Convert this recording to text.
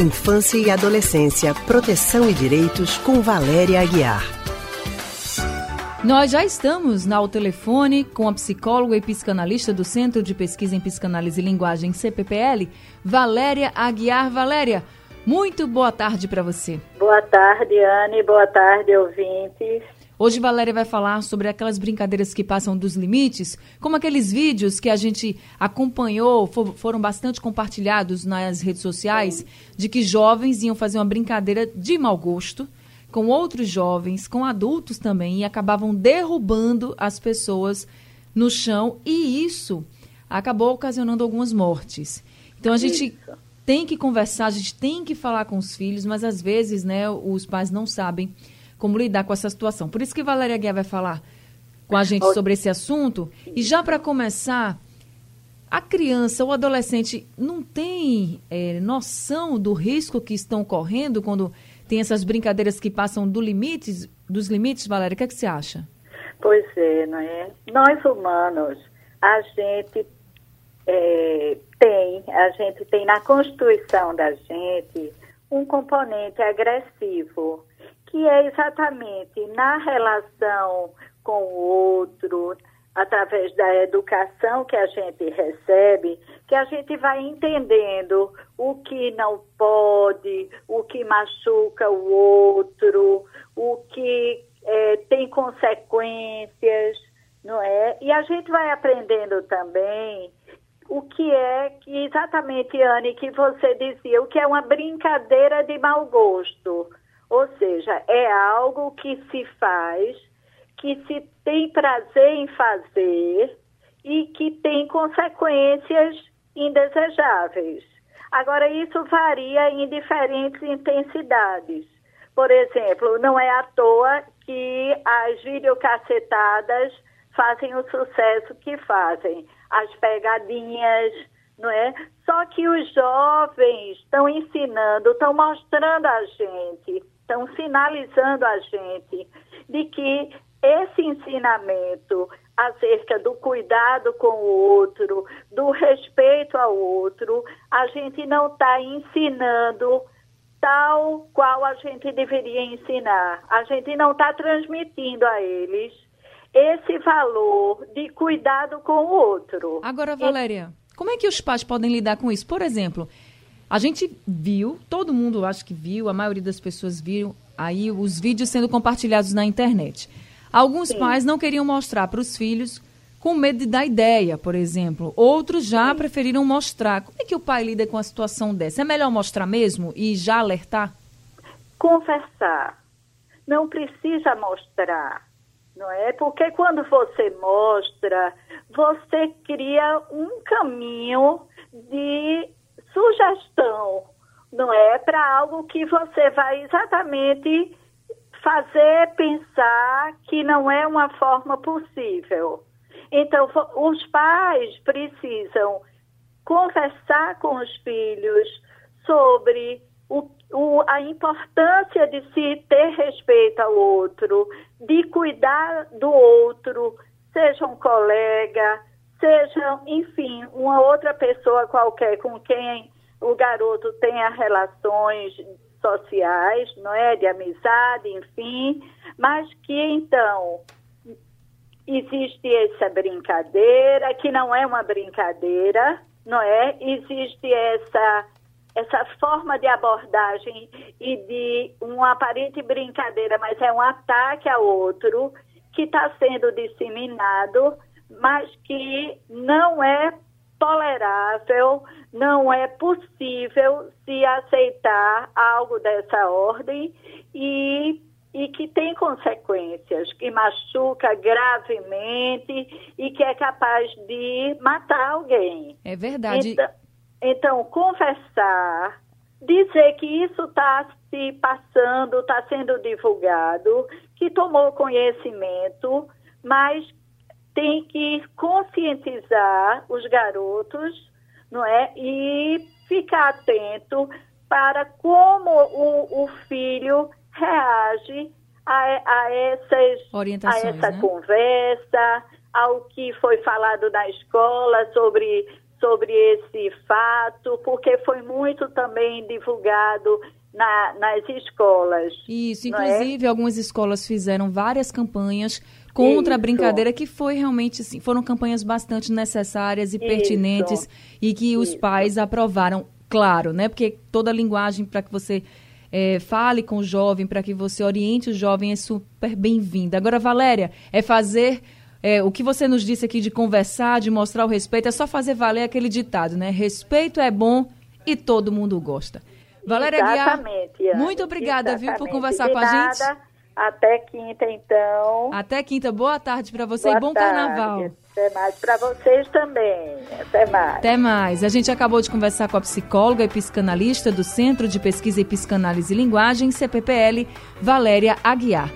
Infância e Adolescência, Proteção e Direitos, com Valéria Aguiar. Nós já estamos na ao telefone com a psicóloga e psicanalista do Centro de Pesquisa em Psicanálise e Linguagem, CPPL, Valéria Aguiar. Valéria, muito boa tarde para você. Boa tarde, Anne. Boa tarde, ouvintes. Hoje Valéria vai falar sobre aquelas brincadeiras que passam dos limites, como aqueles vídeos que a gente acompanhou, for, foram bastante compartilhados nas redes sociais, de que jovens iam fazer uma brincadeira de mau gosto com outros jovens, com adultos também, e acabavam derrubando as pessoas no chão, e isso acabou ocasionando algumas mortes. Então a gente isso. Tem que conversar, a gente tem que falar com os filhos, mas às vezes, né, os pais não sabem como lidar com essa situação. Por isso que Valéria Guia vai falar com a gente sobre esse assunto. E já para começar, a criança ou adolescente não tem é, noção do risco que estão correndo quando tem essas brincadeiras que passam do limites, dos limites, Valéria? O que, é que você acha? Pois é, não é? Nós humanos, a gente é, tem, a gente tem na constituição da gente um componente agressivo que é exatamente na relação com o outro, através da educação que a gente recebe, que a gente vai entendendo o que não pode, o que machuca o outro, o que é, tem consequências, não é? E a gente vai aprendendo também o que é que exatamente, Anne, que você dizia, o que é uma brincadeira de mau gosto. Ou seja, é algo que se faz, que se tem prazer em fazer e que tem consequências indesejáveis. Agora, isso varia em diferentes intensidades. Por exemplo, não é à toa que as videocacetadas fazem o sucesso que fazem. As pegadinhas, não é? Só que os jovens estão ensinando, estão mostrando a gente estão sinalizando a gente de que esse ensinamento acerca do cuidado com o outro, do respeito ao outro, a gente não está ensinando tal qual a gente deveria ensinar. A gente não está transmitindo a eles esse valor de cuidado com o outro. Agora, Valéria, e... como é que os pais podem lidar com isso? Por exemplo, a gente viu, todo mundo acho que viu, a maioria das pessoas viram aí os vídeos sendo compartilhados na internet. Alguns Sim. pais não queriam mostrar para os filhos com medo de dar ideia, por exemplo. Outros já Sim. preferiram mostrar. Como é que o pai lida com a situação dessa? É melhor mostrar mesmo e já alertar? Conversar. Não precisa mostrar, não é? Porque quando você mostra, você cria um caminho de sugestão, não é? Para algo que você vai exatamente fazer pensar que não é uma forma possível. Então, os pais precisam conversar com os filhos sobre o, o, a importância de se ter respeito ao outro, de cuidar do outro, seja um colega, seja, enfim, uma outra pessoa qualquer com quem o garoto tenha relações sociais, não é, de amizade, enfim, mas que então existe essa brincadeira que não é uma brincadeira, não é? Existe essa essa forma de abordagem e de uma aparente brincadeira, mas é um ataque ao outro que está sendo disseminado mas que não é tolerável, não é possível se aceitar algo dessa ordem e, e que tem consequências, que machuca gravemente e que é capaz de matar alguém. É verdade. Então, então conversar, dizer que isso está se passando, está sendo divulgado, que tomou conhecimento, mas tem que conscientizar os garotos, não é? E ficar atento para como o, o filho reage a, a essas a essa né? conversa, ao que foi falado na escola sobre sobre esse fato, porque foi muito também divulgado na, nas escolas. Isso, é? inclusive é? algumas escolas fizeram várias campanhas contra Isso. a brincadeira que foi realmente assim, foram campanhas bastante necessárias e Isso. pertinentes e que os Isso. pais aprovaram, claro, né? Porque toda a linguagem para que você é, fale com o jovem, para que você oriente o jovem é super bem-vinda. Agora, Valéria, é fazer é, o que você nos disse aqui de conversar, de mostrar o respeito, é só fazer valer aquele ditado, né? Respeito é bom e todo mundo gosta. Valéria Exatamente, Guiar, muito obrigada, viu, por conversar com a nada. gente. Até quinta, então. Até quinta. Boa tarde para você Boa e bom tarde. carnaval. Até mais para vocês também. Até mais. Até mais. A gente acabou de conversar com a psicóloga e psicanalista do Centro de Pesquisa e Psicanálise e Linguagem, CPPL, Valéria Aguiar.